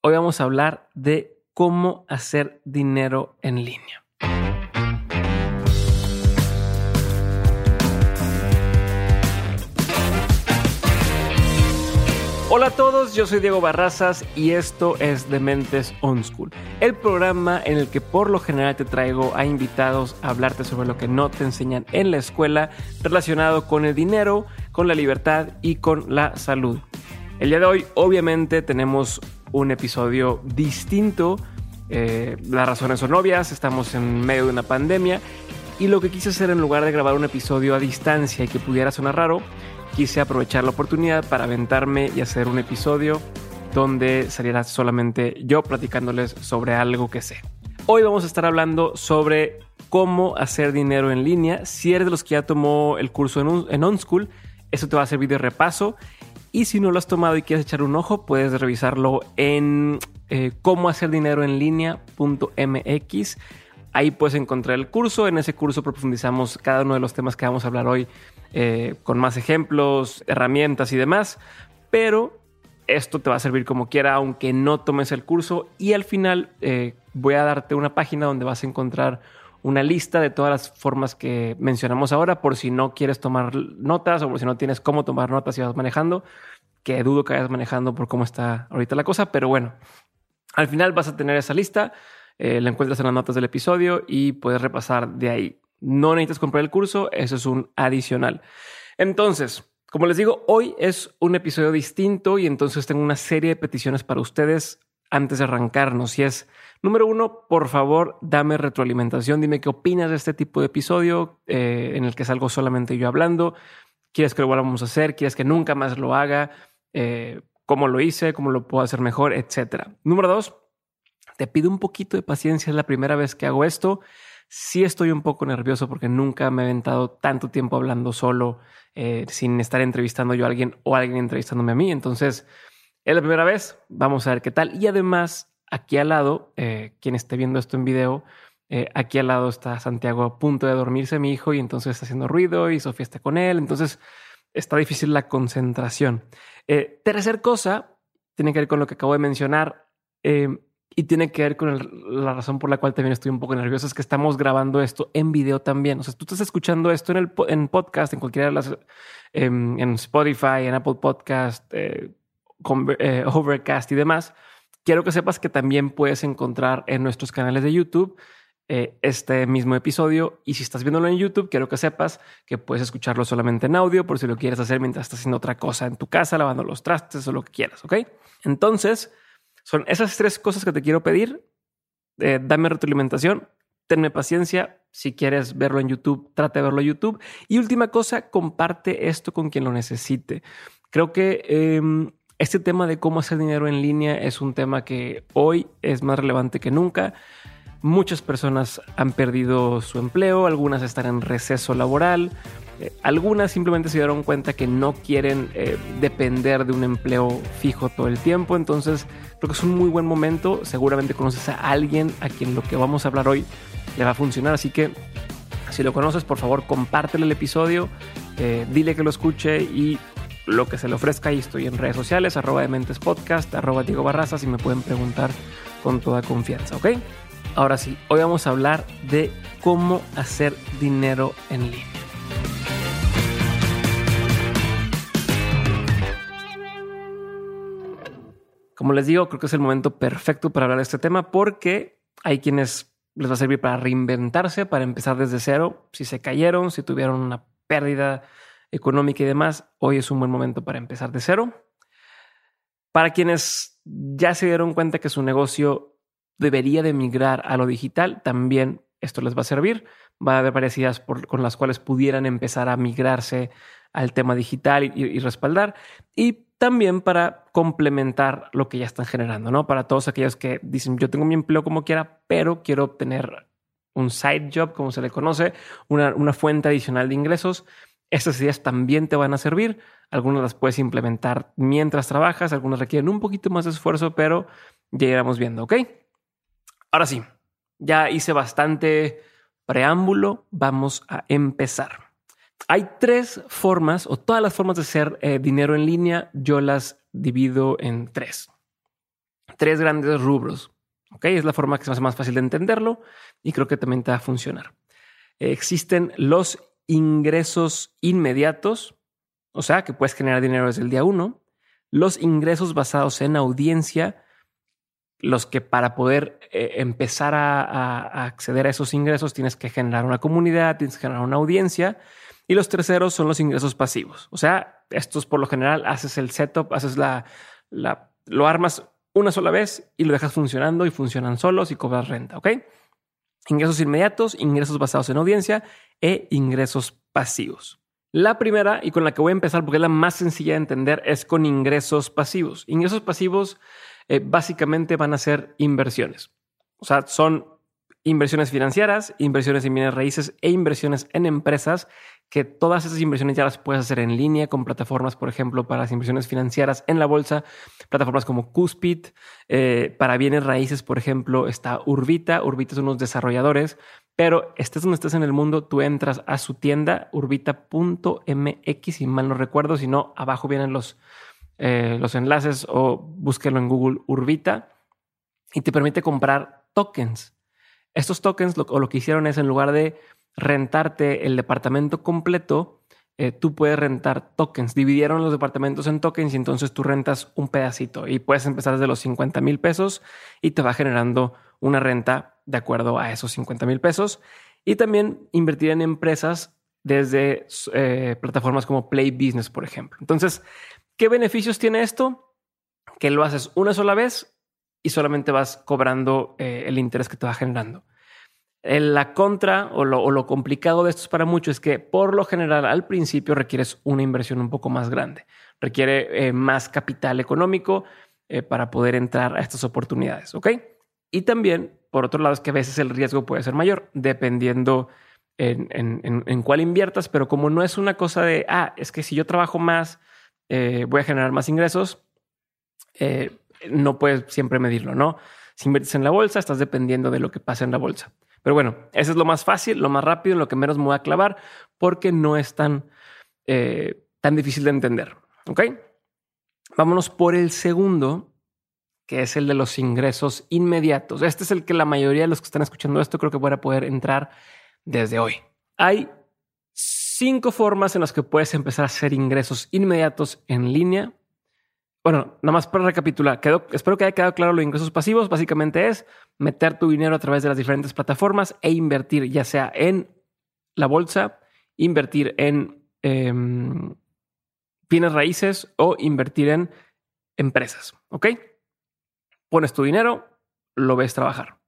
Hoy vamos a hablar de cómo hacer dinero en línea. Hola a todos, yo soy Diego Barrazas y esto es Dementes On School, el programa en el que por lo general te traigo a invitados a hablarte sobre lo que no te enseñan en la escuela relacionado con el dinero, con la libertad y con la salud. El día de hoy obviamente tenemos un episodio distinto, eh, las razones son obvias, estamos en medio de una pandemia y lo que quise hacer en lugar de grabar un episodio a distancia y que pudiera sonar raro, quise aprovechar la oportunidad para aventarme y hacer un episodio donde saliera solamente yo platicándoles sobre algo que sé. Hoy vamos a estar hablando sobre cómo hacer dinero en línea. Si eres de los que ya tomó el curso en, en OnSchool, eso te va a servir de repaso. Y si no lo has tomado y quieres echar un ojo, puedes revisarlo en eh, cómo hacer dinero en línea.mx. Ahí puedes encontrar el curso. En ese curso profundizamos cada uno de los temas que vamos a hablar hoy eh, con más ejemplos, herramientas y demás. Pero esto te va a servir como quiera, aunque no tomes el curso. Y al final eh, voy a darte una página donde vas a encontrar una lista de todas las formas que mencionamos ahora, por si no quieres tomar notas o por si no tienes cómo tomar notas y vas manejando, que dudo que vayas manejando por cómo está ahorita la cosa, pero bueno, al final vas a tener esa lista, eh, la encuentras en las notas del episodio y puedes repasar de ahí. No necesitas comprar el curso, eso es un adicional. Entonces, como les digo, hoy es un episodio distinto y entonces tengo una serie de peticiones para ustedes antes de arrancarnos y es, número uno, por favor, dame retroalimentación, dime qué opinas de este tipo de episodio eh, en el que salgo solamente yo hablando, quieres que lo volvamos a hacer, quieres que nunca más lo haga, eh, cómo lo hice, cómo lo puedo hacer mejor, etcétera. Número dos, te pido un poquito de paciencia, es la primera vez que hago esto. Sí estoy un poco nervioso porque nunca me he aventado tanto tiempo hablando solo eh, sin estar entrevistando yo a alguien o alguien entrevistándome a mí. Entonces, es la primera vez, vamos a ver qué tal. Y además, aquí al lado, eh, quien esté viendo esto en video, eh, aquí al lado está Santiago a punto de dormirse, mi hijo, y entonces está haciendo ruido y Sofía está con él. Entonces, está difícil la concentración. tercer cosa, tiene que ver con lo que acabo de mencionar y tiene que ver con la razón por la cual también estoy un poco nervioso, es que estamos grabando esto en video también. O sea, tú estás escuchando esto en el en podcast, en cualquiera de las, em, en Spotify, en Apple Podcast, eh, eh, Overcast y demás. Quiero que sepas que también puedes encontrar en nuestros canales de YouTube eh, este mismo episodio. Y si estás viéndolo en YouTube, quiero que sepas que puedes escucharlo solamente en audio por si lo quieres hacer mientras estás haciendo otra cosa en tu casa, lavando los trastes o lo que quieras. Ok. Entonces, son esas tres cosas que te quiero pedir. Eh, dame retroalimentación, tenme paciencia. Si quieres verlo en YouTube, trate de verlo en YouTube. Y última cosa, comparte esto con quien lo necesite. Creo que em, este tema de cómo hacer dinero en línea es un tema que hoy es más relevante que nunca. Muchas personas han perdido su empleo, algunas están en receso laboral, eh, algunas simplemente se dieron cuenta que no quieren eh, depender de un empleo fijo todo el tiempo. Entonces creo que es un muy buen momento. Seguramente conoces a alguien a quien lo que vamos a hablar hoy le va a funcionar. Así que si lo conoces, por favor, compártele el episodio, eh, dile que lo escuche y lo que se le ofrezca. Ahí estoy en redes sociales, arroba de mentes podcast, arroba Diego Barrazas y me pueden preguntar con toda confianza, ¿ok? Ahora sí, hoy vamos a hablar de cómo hacer dinero en línea. Como les digo, creo que es el momento perfecto para hablar de este tema porque hay quienes les va a servir para reinventarse, para empezar desde cero. Si se cayeron, si tuvieron una pérdida económica y demás, hoy es un buen momento para empezar de cero. Para quienes ya se dieron cuenta que su negocio debería de migrar a lo digital, también esto les va a servir. Va a haber varias ideas con las cuales pudieran empezar a migrarse al tema digital y, y, respaldar. Y también para complementar lo que ya están generando, ¿no? Para todos aquellos que dicen, yo tengo mi empleo como quiera, pero quiero obtener un side job, como se le conoce, una, una fuente adicional de ingresos. Estas ideas también te van a servir. Algunas las puedes implementar mientras trabajas, algunas requieren un poquito más de esfuerzo, pero ya iremos viendo, ¿ok? Ahora sí, ya hice bastante preámbulo, vamos a empezar. Hay tres formas o todas las formas de hacer eh, dinero en línea, yo las divido en tres. tres grandes rubros. ¿ok? Es la forma que se hace más fácil de entenderlo y creo que también te va a funcionar. Existen los ingresos inmediatos, o sea, que puedes generar dinero desde el día uno. Los ingresos basados en audiencia, los que para poder eh, empezar a, acceder a esos ingresos tienes que generar una comunidad, tienes que generar una audiencia. Y los terceros son los ingresos pasivos. O sea, estos por lo general haces el setup, haces la, la lo armas una sola vez y lo dejas funcionando y funcionan solos y cobras renta, ¿ok? Ingresos inmediatos, ingresos basados en audiencia e ingresos pasivos. La primera y con la que voy a empezar porque es la más sencilla de entender es con ingresos pasivos. Ingresos pasivos eh, básicamente van a ser inversiones. O sea, son inversiones financieras, inversiones en bienes raíces e inversiones en empresas que todas esas inversiones ya las puedes hacer en línea con plataformas, por ejemplo, para las inversiones financieras en la bolsa, plataformas como Cuspid, eh, para bienes raíces, por ejemplo, está Urbita. Urbita son unos desarrolladores, pero estés donde estés en el mundo, tú entras a su tienda urbita.mx, si mal no recuerdo, si no, abajo vienen los, eh, los enlaces o búsquelo en Google Urbita y te permite comprar tokens. Estos tokens lo, o lo que hicieron es en lugar de rentarte el departamento completo, eh, tú puedes rentar tokens. Dividieron los departamentos en tokens y entonces tú rentas un pedacito y puedes empezar desde los 50 mil pesos y te va generando una renta de acuerdo a esos 50 mil pesos. Y también invertir en empresas desde eh, plataformas como Play Business, por ejemplo. Entonces, ¿qué beneficios tiene esto? Que lo haces una sola vez y solamente vas cobrando eh, el interés que te va generando. La contra o lo, complicado de esto es para muchos es que por lo general al principio requieres una inversión un poco más grande, requiere eh, más capital económico eh, para poder entrar a estas oportunidades, ¿ok? Y también, por otro lado, es que a veces el riesgo puede ser mayor, dependiendo en, cuál inviertas, pero como no es una cosa de, ah, es que si yo trabajo más, eh, voy a generar más ingresos, no puedes siempre medirlo, ¿no? Si inviertes en la bolsa, estás dependiendo de lo que pasa en la bolsa. Pero bueno, eso es lo más fácil, lo más rápido, lo que menos me voy a clavar, porque no es tan, eh, tan difícil de entender. ¿Ok? Vámonos por el segundo, que es el de los ingresos inmediatos. Este es el que la mayoría de los que están escuchando esto creo que van a poder entrar desde hoy. Hay cinco formas en las que puedes empezar a hacer ingresos inmediatos en línea bueno, nada más para recapitular, espero que haya quedado claro los ingresos pasivos. Básicamente es meter tu dinero a través de las diferentes plataformas e invertir ya sea en la bolsa, invertir en em, bienes raíces o invertir en empresas. ¿Ok? Pones tu dinero, lo ves trabajar.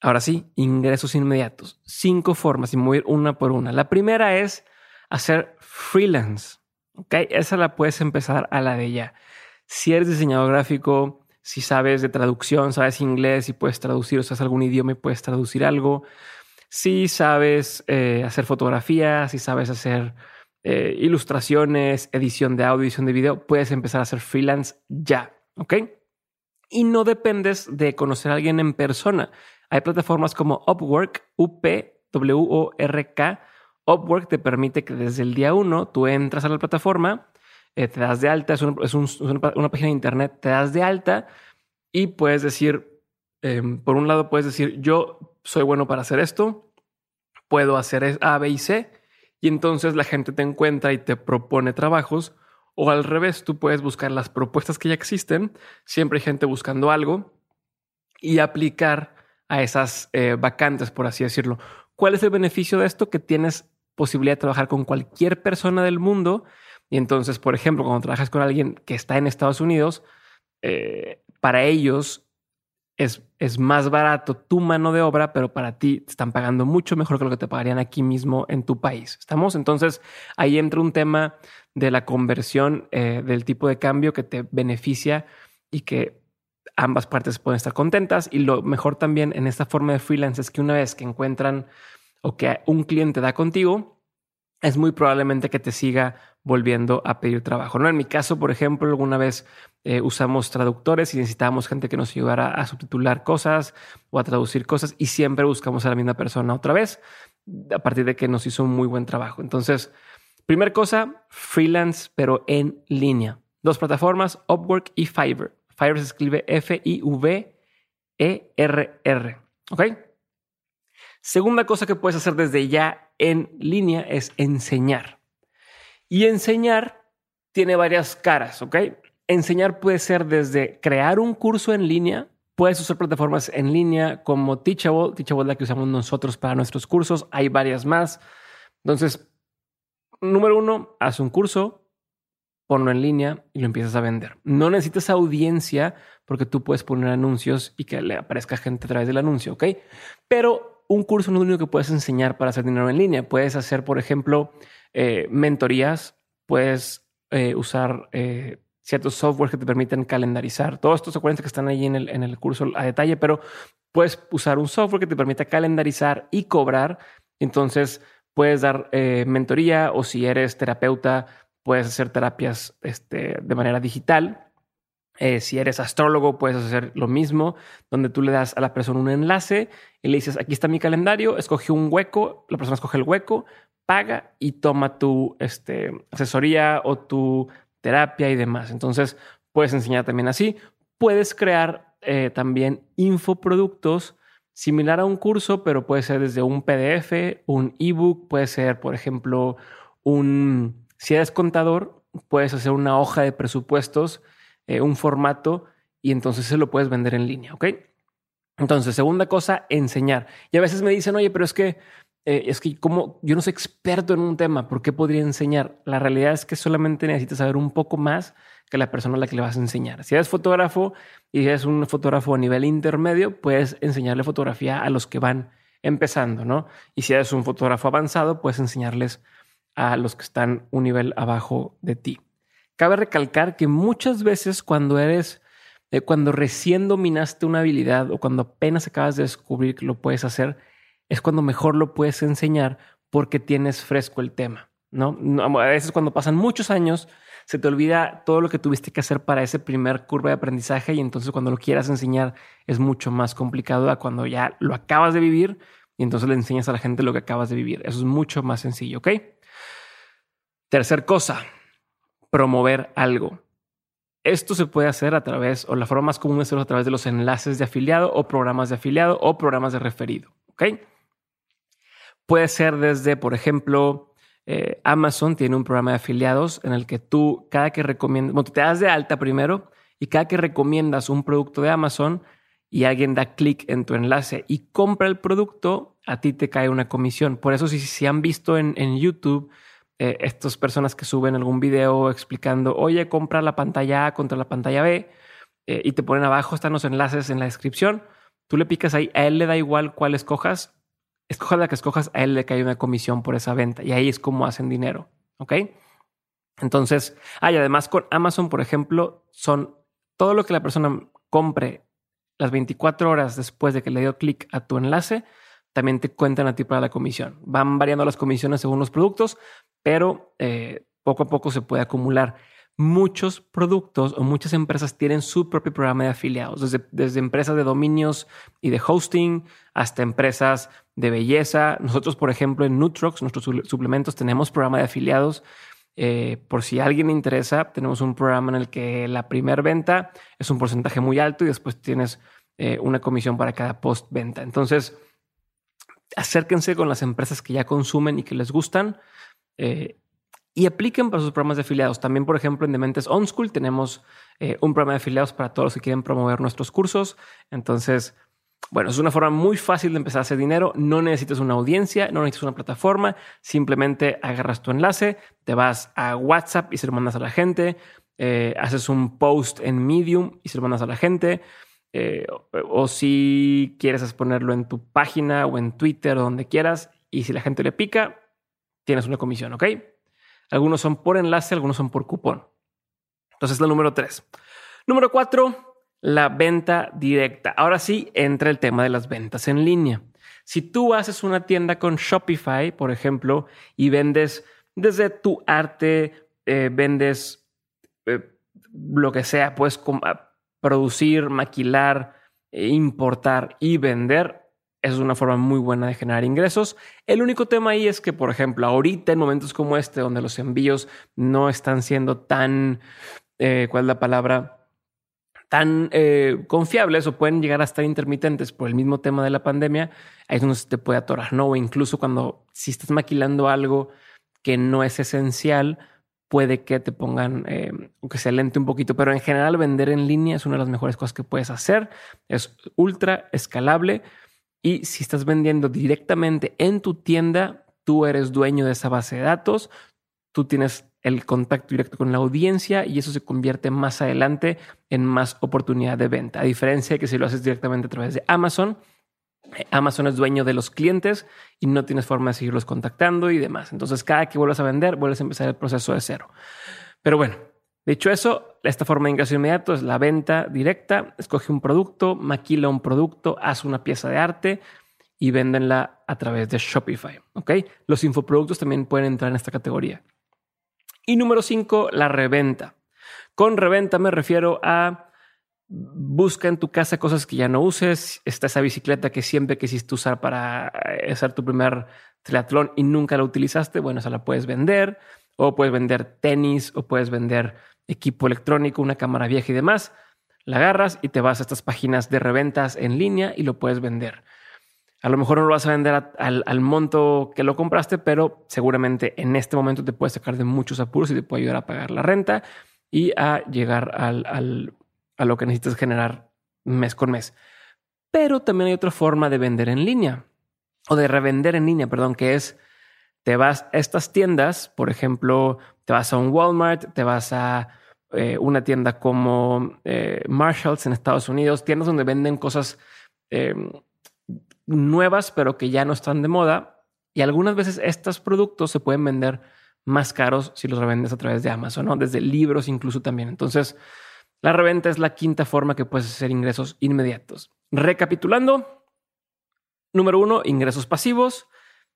Ahora sí, ingresos inmediatos. Cinco formas y mover una por una. La primera es hacer freelance. ¿Ok? Esa la puedes empezar a la de ya si eres diseñador gráfico, si sabes de traducción, sabes inglés y puedes traducir, o sabes algún idioma y puedes traducir algo, si sabes eh, hacer fotografía, si sabes hacer eh, ilustraciones, edición de audio, edición de video, puedes empezar a hacer freelance ya, ¿ok? Y no dependes de conocer a alguien en persona. Hay plataformas como Upwork, U-P-W-O-R-K. Upwork te permite que desde el día uno tú entras a la plataforma, eh, te das de alta, es, una, página de internet, te das de alta y puedes decir, em, por un lado puedes decir, yo soy bueno para hacer esto, puedo hacer A, B y C, y entonces la gente te encuentra y te propone trabajos, o al revés, tú puedes buscar las propuestas que ya existen, siempre hay gente buscando algo, y aplicar a esas eh, vacantes, por así decirlo. ¿Cuál es el beneficio de esto? Que tienes posibilidad de trabajar con cualquier persona del mundo y entonces, por ejemplo, cuando trabajas con alguien que está en Estados Unidos, eh, para ellos es, es, más barato tu mano de obra, pero para ti te están pagando mucho mejor que lo que te pagarían aquí mismo en tu país. ¿Estamos? Entonces, ahí entra un tema de la conversión eh, del tipo de cambio que te beneficia y que ambas partes pueden estar contentas. Y lo mejor también en esta forma de freelance es que una vez que encuentran o que un cliente da contigo, es muy probablemente que te siga volviendo a pedir trabajo. ¿no? En mi caso, por ejemplo, alguna vez eh, usamos traductores y necesitábamos gente que nos ayudara a subtitular cosas o a traducir cosas y siempre buscamos a la misma persona otra vez a partir de que nos hizo un muy buen trabajo. Entonces, primer cosa, freelance, pero en línea. Dos plataformas, Upwork y Fiverr. Fiverr se escribe F-I-V-E-R-R. ¿Ok? Segunda cosa que puedes hacer desde ya en línea es enseñar. Y enseñar tiene varias caras, ¿ok? Enseñar puede ser desde crear un curso en línea, puedes usar plataformas en línea como Teachable, Teachable es la que usamos nosotros para nuestros cursos, hay varias más. Entonces, número uno, haz un curso, ponlo en línea y lo empiezas a vender. No necesitas audiencia porque tú puedes poner anuncios y que le aparezca gente a través del anuncio, ¿ok? Pero un curso no es lo único que puedes enseñar para hacer dinero en línea. Puedes hacer, por ejemplo, eh, mentorías, puedes eh, usar eh, ciertos software que te permiten calendarizar. Todos estos acuérdense que están ahí en el, en el curso a detalle, pero puedes usar un software que te permita calendarizar y cobrar. Entonces, puedes dar mentoría o si eres terapeuta, puedes hacer terapias este, de manera digital. Eh, si eres astrólogo, puedes hacer lo mismo, donde tú le das a la persona un enlace y le dices, aquí está mi calendario, escoge un hueco, la persona escoge el hueco, paga y toma tu este, asesoría o tu terapia y demás. Entonces, puedes enseñar también así. Puedes crear eh, también infoproductos similar a un curso, pero puede ser desde un PDF, un ebook, puede ser, por ejemplo, un si eres contador, puedes hacer una hoja de presupuestos, eh, un formato, y entonces se lo puedes vender en línea, ¿ok? Entonces, segunda cosa, enseñar. Y a veces me dicen, oye, pero es que, eh, es que como yo no soy experto en un tema, ¿por qué podría enseñar? La realidad es que solamente necesitas saber un poco más que la persona a la que le vas a enseñar. Si eres fotógrafo y eres un fotógrafo a nivel intermedio, puedes enseñarle fotografía a los que van empezando, ¿no? Y si eres un fotógrafo avanzado, puedes enseñarles a los que están un nivel abajo de ti. Cabe recalcar que muchas veces cuando eres, eh, cuando recién dominaste una habilidad o cuando apenas acabas de descubrir que lo puedes hacer, es cuando mejor lo puedes enseñar porque tienes fresco el tema. ¿no? A veces cuando pasan muchos años, se te olvida todo lo que tuviste que hacer para ese primer curva de aprendizaje y entonces cuando lo quieras enseñar es mucho más complicado a cuando ya lo acabas de vivir y entonces le enseñas a la gente lo que acabas de vivir. Eso es mucho más sencillo, ¿ok? Tercer cosa, promover algo. Esto se puede hacer a través, o la forma más común es hacerlo a través de los enlaces de afiliado o programas de afiliado o programas de referido. ¿Ok? Puede ser desde, por ejemplo, eh, Amazon tiene un programa de afiliados en el que tú, cada que recomiendas, bueno, te das de alta primero y cada que recomiendas un producto de Amazon y alguien da clic en tu enlace y compra el producto, a ti te cae una comisión. Por eso, si, si han visto en, en YouTube, eh, estas personas que suben algún video explicando, oye, compra la pantalla A contra la pantalla B eh, y te ponen abajo, están los enlaces en la descripción. Tú le picas ahí, a él le da igual cuál escojas, escoja la que escojas, a él le cae una comisión por esa venta y ahí es como hacen dinero. ¿Ok? Entonces, hay además con Amazon, por ejemplo, son todo lo que la persona compre las 24 horas después de que le dio clic a tu enlace, también te cuentan a ti para la comisión. Van variando las comisiones según los productos, pero eh, poco a poco se puede acumular. Muchos productos o muchas empresas tienen su propio programa de afiliados, desde, desde empresas de dominios y de hosting hasta empresas de belleza. Nosotros, por ejemplo, en Nutrox, nuestros suplementos, tenemos programa de afiliados. Eh, por si a alguien le interesa, tenemos un programa en el que la primera venta es un porcentaje muy alto y después tienes eh, una comisión para cada post venta. Entonces, acérquense con las empresas que ya consumen y que les gustan eh, y apliquen para sus programas de afiliados. También, por ejemplo, en Dementes On School tenemos eh, un programa de afiliados para todos los que quieren promover nuestros cursos. Entonces, bueno, es una forma muy fácil de empezar a hacer dinero. No necesitas una audiencia, no necesitas una plataforma. Simplemente agarras tu enlace, te vas a WhatsApp y se lo mandas a la gente. Eh, haces un post en Medium y se lo mandas a la gente. O, si quieres ponerlo en tu página o en Twitter o donde quieras. Y si la gente le pica, tienes una comisión, ¿ok? Algunos son por enlace, algunos son por cupón. Entonces, la número tres. Número cuatro, la venta directa. Ahora sí, entra el tema de las ventas en línea. Si tú haces una tienda con Shopify, por ejemplo, y vendes desde tu arte, eh, vendes eh, lo que sea, puedes producir, maquilar, e importar y vender, es una forma muy buena de generar ingresos. El único tema ahí es que, por ejemplo, ahorita en momentos como este, donde los envíos no están siendo tan, eh, ¿cuál es la palabra? tan eh, confiables o pueden llegar a estar intermitentes por el mismo tema de la pandemia, ahí es donde se te puede atorar, ¿no? O incluso cuando si estás maquilando algo que no es esencial, puede que te pongan eh, que se lente un poquito, pero en general vender en línea es una de las mejores cosas que puedes hacer. Es ultra escalable y si estás vendiendo directamente en tu tienda, tú eres dueño de esa base de datos, tú tienes el contacto directo con la audiencia y eso se convierte más adelante en más oportunidad de venta. A diferencia de que si lo haces directamente a través de Amazon, Amazon es dueño de los clientes y no tienes forma de seguirlos contactando y demás. Entonces, cada que vuelvas a vender, vuelves a empezar el proceso de cero. Pero bueno, dicho eso, esta forma de ingreso inmediato es la venta directa. Escoge un producto, maquila un producto, haz una pieza de arte y véndenla a través de Shopify. ¿ok? Los infoproductos también pueden entrar en esta categoría. Y número cinco, la reventa. Con reventa me refiero a busca en tu casa cosas que ya no uses. Está esa bicicleta que siempre quisiste usar para eh, hacer tu primer triatlón y nunca la utilizaste. Bueno, esa la puedes vender. O puedes vender tenis o puedes vender equipo electrónico, una cámara vieja y demás. La agarras y te vas a estas páginas de reventas en línea y lo puedes vender. A lo mejor no lo vas a vender al, monto que lo compraste, pero seguramente en este momento te puede sacar de muchos apuros y te puede ayudar a pagar la renta y a llegar al, a lo que necesitas generar mes con mes. Pero también hay otra forma de vender en línea o de revender en línea, perdón, que es te vas a estas tiendas, por ejemplo, te vas a un Walmart, te vas a eh, una tienda como eh, Marshalls en Estados Unidos, tiendas donde venden cosas em, nuevas, pero que ya no están de moda. Y algunas veces estos productos se pueden vender más caros si los revendes a través de Amazon, ¿no? Desde libros incluso también. Entonces, la reventa es la quinta forma que puedes hacer ingresos inmediatos. Recapitulando, número uno, ingresos pasivos.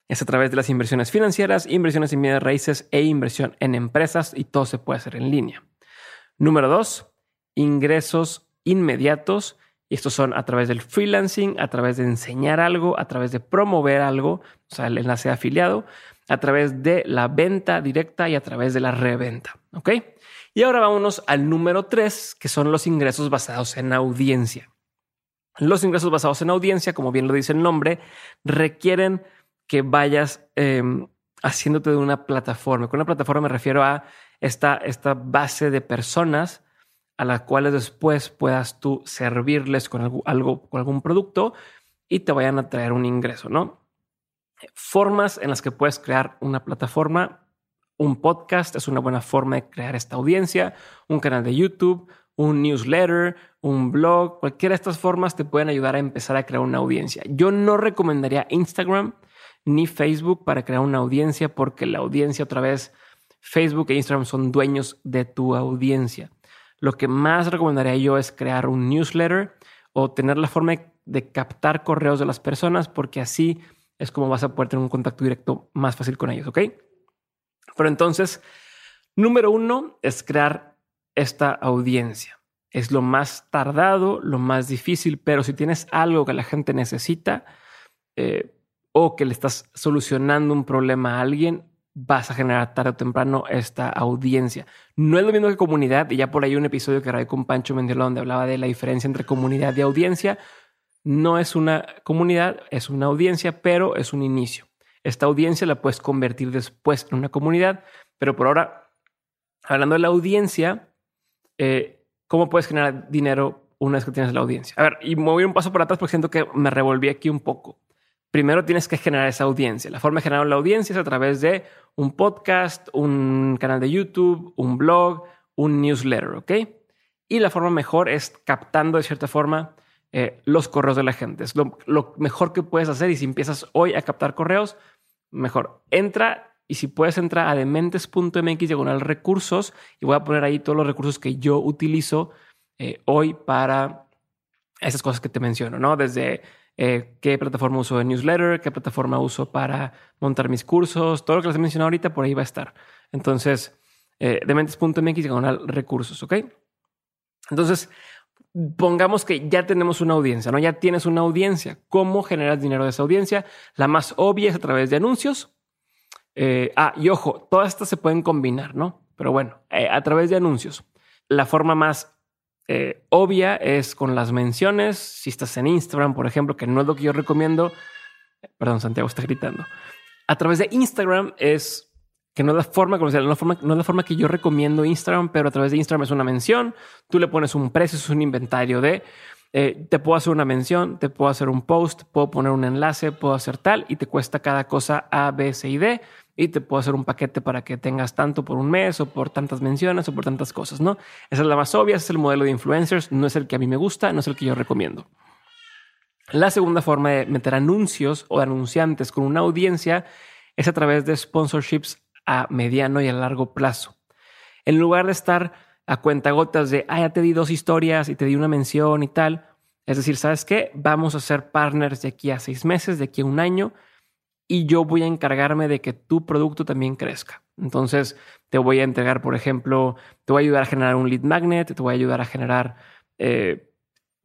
Es a través de las inversiones financieras, inversiones en bienes raíces e inversión en empresas y todo se puede hacer en línea. Número dos, ingresos inmediatos y estos son a través del freelancing, a través de enseñar algo, a través de promover algo, o sea, el enlace afiliado, a través de la venta directa y a través de la reventa. ¿Ok? Y ahora vámonos al número tres, que son los ingresos basados en audiencia. Los ingresos basados en audiencia, como bien lo dice el nombre, requieren que vayas em, haciéndote de una plataforma. Con una plataforma me refiero a esta, esta base de personas a las cuales después puedas tú servirles con algo, con algún producto y te vayan a traer un ingreso, ¿no? Formas en las que puedes crear una plataforma. Un podcast es una buena forma de crear esta audiencia, un canal de YouTube, un newsletter, un blog, cualquiera de estas formas te pueden ayudar a empezar a crear una audiencia. Yo no recomendaría Instagram ni Facebook para crear una audiencia porque la audiencia otra vez, Facebook e Instagram son dueños de tu audiencia. Lo que más recomendaría yo es crear un newsletter o tener la forma de captar correos de las personas porque así es como vas a poder tener un contacto directo más fácil con ellos, ¿ok? Pero entonces, número uno es crear esta audiencia. Es lo más tardado, lo más difícil, pero si tienes algo que la gente necesita eh, o que le estás solucionando un problema a alguien, vas a generar tarde o temprano esta audiencia. No es lo mismo que comunidad, y ya por ahí un episodio que grabé con Pancho Mendiola donde hablaba de la diferencia entre comunidad y audiencia. No es una comunidad, es una audiencia, pero es un inicio. Esta audiencia la puedes convertir después en una comunidad, pero por ahora, hablando de la audiencia, eh, ¿cómo puedes generar dinero una vez que tienes la audiencia? A ver, y mover un paso para atrás porque siento que me revolví aquí un poco primero tienes que generar esa audiencia. La forma de generar la audiencia es a través de un podcast, un canal de YouTube, un blog, un newsletter, ¿ok? Y la forma mejor es captando de cierta forma eh, los correos de la gente. Es lo, mejor que puedes hacer y si empiezas hoy a captar correos, mejor. Entra y si puedes entrar a dementes.mx diagonal recursos y voy a poner ahí todos los recursos que yo utilizo eh, hoy para esas cosas que te menciono, ¿no? Desde eh, qué plataforma uso de newsletter, qué plataforma uso para montar mis cursos, todo lo que les he mencionado ahorita por ahí va a estar. Entonces, eh, dementes.mx diagonal recursos, ¿ok? Entonces, pongamos que ya tenemos una audiencia, ¿no? Ya tienes una audiencia. ¿Cómo generas dinero de esa audiencia? La más obvia es a través de anuncios. Eh, ah, y ojo, todas estas se pueden combinar, ¿no? Pero bueno, a través de anuncios. La forma más eh, obvia es con las menciones. Si estás en Instagram, por ejemplo, que no es lo que yo recomiendo. Perdón, Santiago está gritando. A través de Instagram es que no es la forma comercial, no forma, no es la forma que yo recomiendo Instagram, pero a través de Instagram es una mención. Tú le pones un precio, es un inventario de. Eh, te puedo hacer una mención, te puedo hacer un post, puedo poner un enlace, puedo hacer tal y te cuesta cada cosa A, B, C y D y te puedo hacer un paquete para que tengas tanto por un mes o por tantas menciones o por tantas cosas, ¿no? Esa es la más obvia, ese es el modelo de influencers, no es el que a mí me gusta, no es el que yo recomiendo. La segunda forma de meter anuncios o anunciantes con una audiencia es a través de sponsorships a mediano y a largo plazo. En lugar de estar a cuentagotas de, ah, ya te di dos historias y te di una mención y tal, es decir, ¿sabes qué? Vamos a ser partners de aquí a seis meses, de aquí a un año, y yo voy a encargarme de que tu producto también crezca. Entonces, te voy a entregar, por ejemplo, te voy a ayudar a generar un lead magnet, te voy a ayudar a generar eh,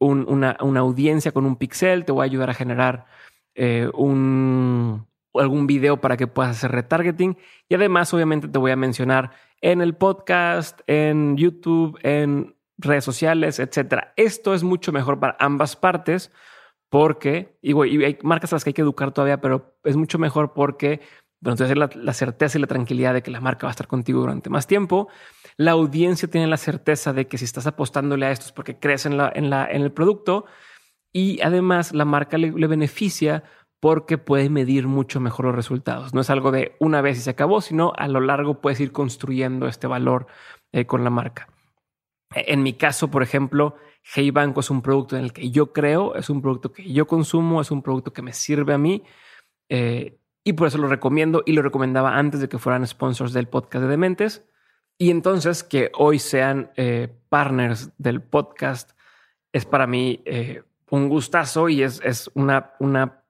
una, audiencia con un pixel, te voy a ayudar a generar eh, un, algún video para que puedas hacer retargeting y además, obviamente, te voy a mencionar en el podcast, en YouTube, en redes sociales, etcétera. Esto es mucho mejor para ambas partes porque, y, hay marcas a las que hay que educar todavía, pero es mucho mejor porque, bueno, entonces la, la certeza y la tranquilidad de que la marca va a estar contigo durante más tiempo. La audiencia tiene la certeza de que si estás apostándole a esto es porque crees en, la, en, el producto y además la marca le, beneficia porque puede medir mucho mejor los resultados. No es algo de una vez y se acabó, sino a lo largo puedes ir construyendo este valor eh, con la marca. En mi caso, por ejemplo, Hey Banco es un producto en el que yo creo, es un producto que yo consumo, es un producto que me sirve a mí eh, y por eso lo recomiendo y lo recomendaba antes de que fueran sponsors del podcast de Dementes. Y entonces que hoy sean eh, partners del podcast es para mí un gustazo y es, es una, una,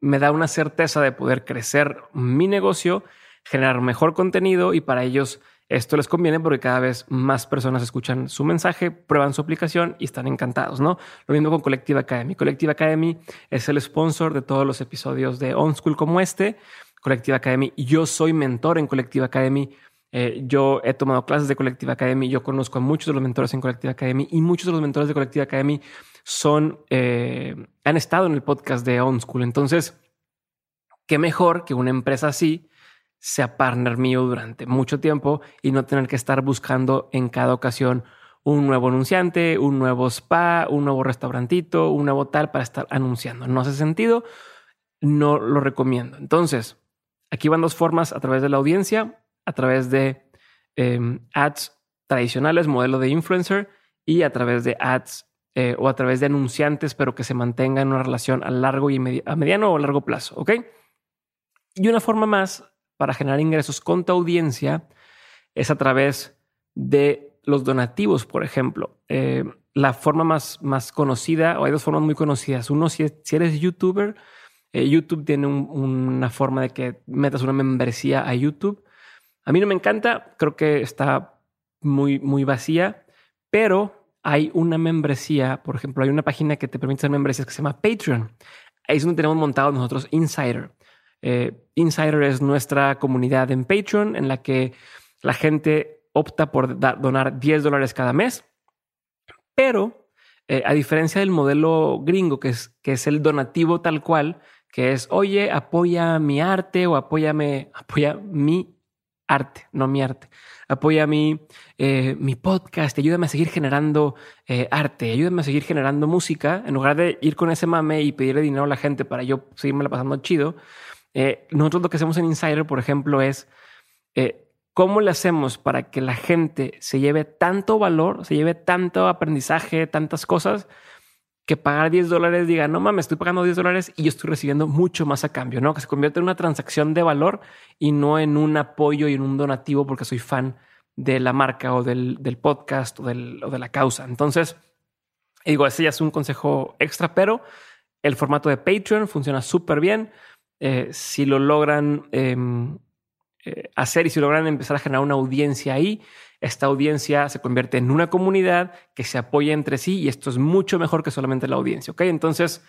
me da una certeza de poder crecer mi negocio, generar mejor contenido y para ellos esto les conviene porque cada vez más personas escuchan su mensaje, prueban su aplicación y están encantados, ¿no? Lo mismo con Collective Academy. Collective Academy es el sponsor de todos los episodios de On School como este. Collective Academy, yo soy mentor en Collective Academy. Eh, yo he tomado clases de Collective Academy, yo conozco a muchos de los mentores en Collective Academy y muchos de los mentores de Collective Academy son, eh, han estado en el podcast de On School. Entonces, qué mejor que una empresa así sea partner mío durante mucho tiempo y no tener que estar buscando en cada ocasión un nuevo anunciante, un nuevo spa, un nuevo restaurantito, un nuevo tal para estar anunciando. No hace sentido, no lo recomiendo. Entonces, aquí van dos formas a través de la audiencia, a través de em, ads tradicionales, modelo de influencer, y a través de ads eh, o a través de anunciantes, pero que se mantenga en una relación a largo y a mediano o largo plazo. ¿Ok? Y una forma más para generar ingresos con tu audiencia es a través de los donativos, por ejemplo. Eh, la forma más, más conocida, o hay dos formas muy conocidas. Uno, si, eres youtuber, eh, YouTube tiene una forma de que metas una membresía a YouTube. A mí no me encanta, creo que está muy, muy vacía, pero hay una membresía, por ejemplo, hay una página que te permite hacer membresías que se llama Patreon. Ahí es donde tenemos montado nosotros Insider. Eh, Insider es nuestra comunidad en Patreon en la que la gente opta por donar 10 dólares cada mes, pero eh, a diferencia del modelo gringo, que es, que es el donativo tal cual, que es, oye, apoya mi arte o apóyame, apoya mi arte, no mi arte. Apoya mi, eh, mi podcast, ayúdame a seguir generando arte, ayúdame a seguir generando música. En lugar de ir con ese mame y pedirle dinero a la gente para yo seguirme la pasando chido, eh, nosotros lo que hacemos en Insider, por ejemplo, es eh, cómo le hacemos para que la gente se lleve tanto valor, se lleve tanto aprendizaje, tantas cosas, que pagar 10 dólares diga, no mames, estoy pagando 10 dólares y yo estoy recibiendo mucho más a cambio, ¿no? Que se convierte en una transacción de valor y no en un apoyo y en un donativo porque soy fan de la marca o del, podcast o, o de la causa. Entonces, digo, ese ya es un consejo extra, pero el formato de Patreon funciona súper bien. Eh, si lo logran em, eh, hacer y si logran empezar a generar una audiencia ahí, esta audiencia se convierte en una comunidad que se apoya entre sí y esto es mucho mejor que solamente la audiencia. Ok, entonces,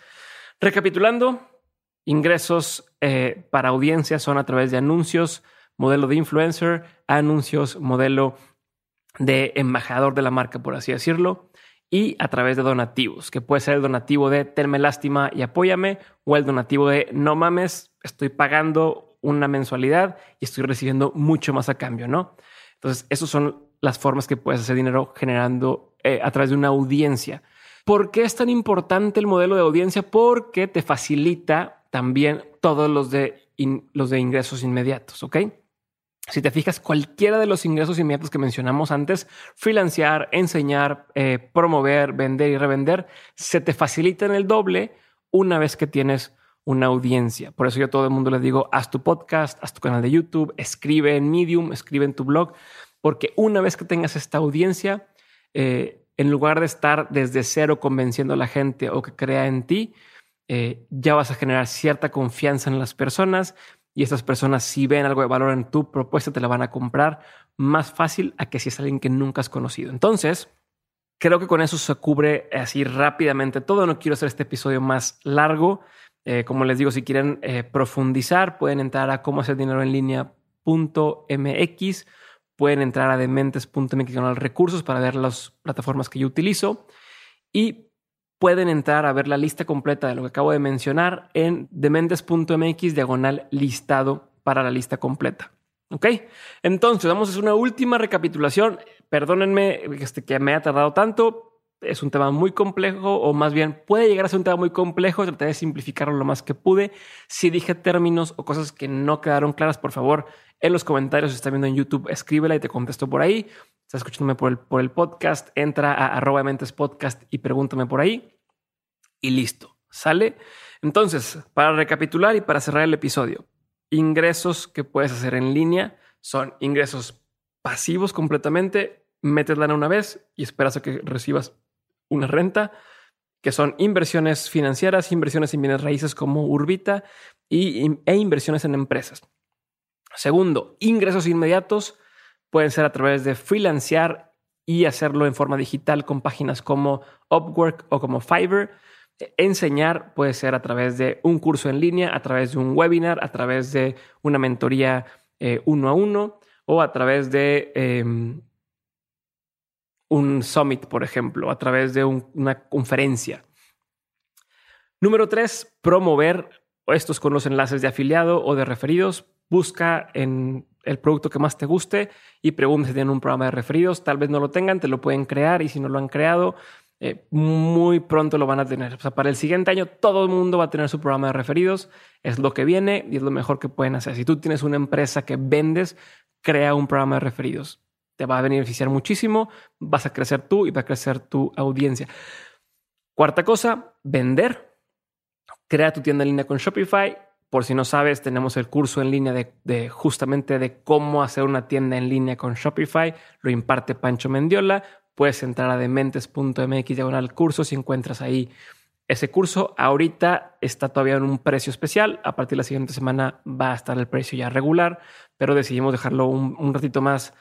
recapitulando, ingresos eh, para audiencia son a través de anuncios, modelo de influencer, anuncios, modelo de embajador de la marca, por así decirlo. y a través de donativos, que puede ser el donativo de Tenme Lástima y apóyame o el donativo de No mames, estoy pagando una mensualidad y estoy recibiendo mucho más a cambio, ¿no? Entonces, esas son las formas que puedes hacer dinero generando eh, a través de una audiencia. ¿Por qué es tan importante el modelo de audiencia? Porque te facilita también todos los de, los de ingresos inmediatos, ¿ok? Si te fijas, cualquiera de los ingresos inmediatos que mencionamos antes, freelancear, enseñar, eh, promover, vender y revender, se te facilita en el doble una vez que tienes una audiencia. Por eso yo a todo el mundo les digo, haz tu podcast, haz tu canal de YouTube, escribe en Medium, escribe en tu blog, porque una vez que tengas esta audiencia, eh, en lugar de estar desde cero convenciendo a la gente o que crea en ti, eh, ya vas a generar cierta confianza en las personas y estas personas si ven algo de valor en tu propuesta te la van a comprar más fácil a que si es alguien que nunca has conocido. Entonces, creo que con eso se cubre así rápidamente todo. No quiero hacer este episodio más largo. Eh, como les digo, si quieren eh, profundizar, pueden entrar a cómo hacer dinero en línea.mx pueden entrar a dementes.mx recursos para ver las plataformas que yo utilizo y pueden entrar a ver la lista completa de lo que acabo de mencionar en dementes.mx diagonal listado para la lista completa. Ok, entonces vamos a hacer una última recapitulación. Perdónenme este, que me ha tardado tanto. Es un tema muy complejo, o más bien puede llegar a ser un tema muy complejo. Traté de simplificarlo lo más que pude. Si dije términos o cosas que no quedaron claras, por favor, en los comentarios, si estás viendo en YouTube, escríbela y te contesto por ahí. Estás escuchándome por el, por el podcast, entra a arroba mentes podcast y pregúntame por ahí. Y listo, ¿sale? Entonces, para recapitular y para cerrar el episodio, ingresos que puedes hacer en línea son ingresos pasivos completamente, metes lana una vez y esperas a que recibas una renta, que son inversiones financieras, inversiones en bienes raíces como Urbita y, e inversiones en empresas. Segundo, ingresos inmediatos pueden ser a través de freelancear y hacerlo en forma digital con páginas como Upwork o como Fiverr. Enseñar puede ser a través de un curso en línea, a través de un webinar, a través de una mentoría eh, uno a uno o a través de em, un summit, por ejemplo, a través de una conferencia. Número tres, promover estos con los enlaces de afiliado o de referidos busca en el producto que más te guste y pregunta si tienen un programa de referidos. Tal vez no lo tengan, te lo pueden crear y si no lo han creado, eh, muy pronto lo van a tener. Para el siguiente año todo el mundo va a tener su programa de referidos. Es lo que viene y es lo mejor que pueden hacer. Si tú tienes una empresa que vendes, crea un programa de referidos. Te va a beneficiar muchísimo, vas a crecer tú y va a crecer tu audiencia. Cuarta cosa, vender. Crea tu tienda en línea con Shopify por si no sabes, tenemos el curso en línea de, justamente de cómo hacer una tienda en línea con Shopify. Lo imparte Pancho Mendiola. Puedes entrar a dementes.mx diagonal curso si encuentras ahí ese curso. Ahorita está todavía en un precio especial. A partir de la siguiente semana va a estar el precio ya regular, pero decidimos dejarlo un, ratito más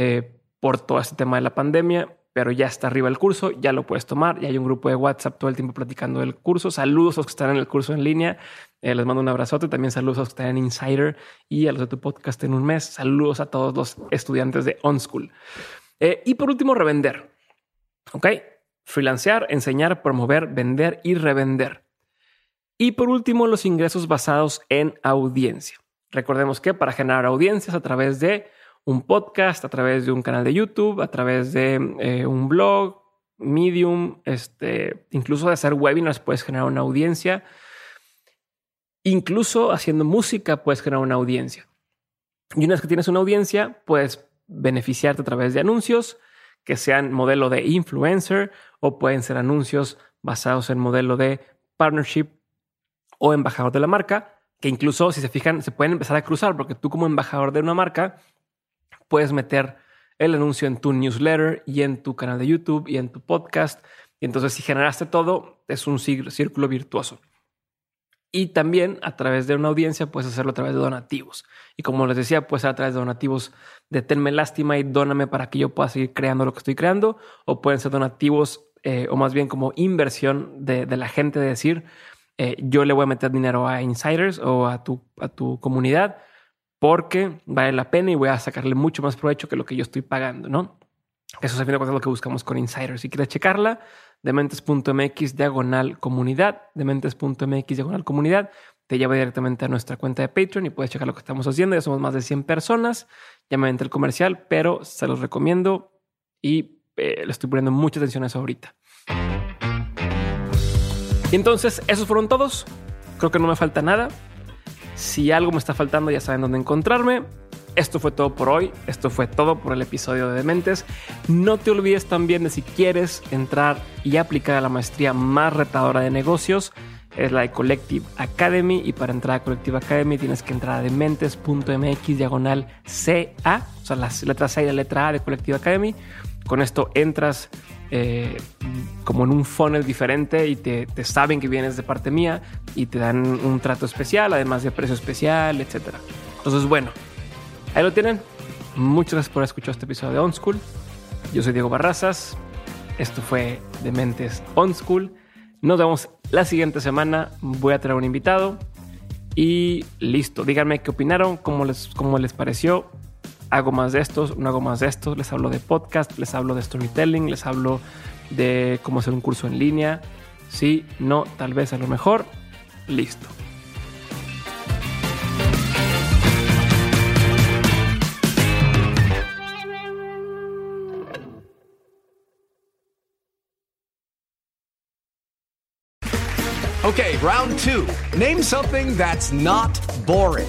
eh, por todo este tema de la pandemia pero ya está arriba el curso, ya lo puedes tomar, y hay un grupo de WhatsApp todo el tiempo platicando del curso. Saludos a los que están en el curso en línea, eh, les mando un abrazote, también saludos a los que están en Insider y a los de tu podcast en un mes. Saludos a todos los estudiantes de OnSchool. Eh, y por último, revender. Ok, freelancear, enseñar, promover, vender y revender. Y por último, los ingresos basados en audiencia. Recordemos que para generar audiencias a través de un podcast, a través de un canal de YouTube, a través de eh, un blog, Medium, este, incluso de hacer webinars puedes generar una audiencia. Incluso haciendo música puedes generar una audiencia. Y una vez que tienes una audiencia, puedes beneficiarte a través de anuncios que sean modelo de influencer o pueden ser anuncios basados en modelo de partnership o embajador de la marca, que incluso si se fijan se pueden empezar a cruzar porque tú como embajador de una marca puedes meter el anuncio en tu newsletter y en tu canal de YouTube y en tu podcast. Y entonces si generaste todo, es un círculo virtuoso. Y también a través de una audiencia puedes hacerlo a través de donativos. Y como les decía, puedes ser a través de donativos de tenme lástima y dóname para que yo pueda seguir creando lo que estoy creando. O pueden ser donativos eh, o más bien como inversión de, la gente de decir, eh, yo le voy a meter dinero a insiders o a tu, a tu comunidad porque vale la pena y voy a sacarle mucho más provecho que lo que yo estoy pagando, ¿no? Eso es al final lo que buscamos con Insider. Si quieres checarla, dementes.mx diagonal comunidad, dementes.mx diagonal comunidad, te lleva directamente a nuestra cuenta de Patreon y puedes checar lo que estamos haciendo. Ya somos más de 100 personas. Ya me el comercial, pero se los recomiendo y eh, le estoy poniendo mucha atención a eso ahorita. Y entonces, esos fueron todos. Creo que no me falta nada. Si algo me está faltando, ya saben dónde encontrarme. Esto fue todo por hoy. Esto fue todo por el episodio de Dementes. No te olvides también de si quieres entrar y aplicar a la maestría más retadora de negocios. Es la de Collective Academy. Y para entrar a Collective Academy tienes que entrar a dementes.mx diagonal CA. O sea, las letras A y la letra A de Collective Academy. Con esto entras eh, como en un funnel diferente y te, te, saben que vienes de parte mía y te dan un trato especial, además de precio especial, etcétera. Entonces, bueno, ahí lo tienen. Muchas gracias por escuchar este episodio de On School. Yo soy Diego Barrazas. Esto fue Dementes On School. Nos vemos la siguiente semana. Voy a traer un invitado. Y listo. Díganme qué opinaron, cómo les, cómo les pareció hago más de estos, no hago más de estos, les hablo de podcast, les hablo de storytelling, les hablo de cómo hacer un curso en línea. Sí, no, tal vez a lo mejor. Listo. Okay, round two. Name something that's not boring.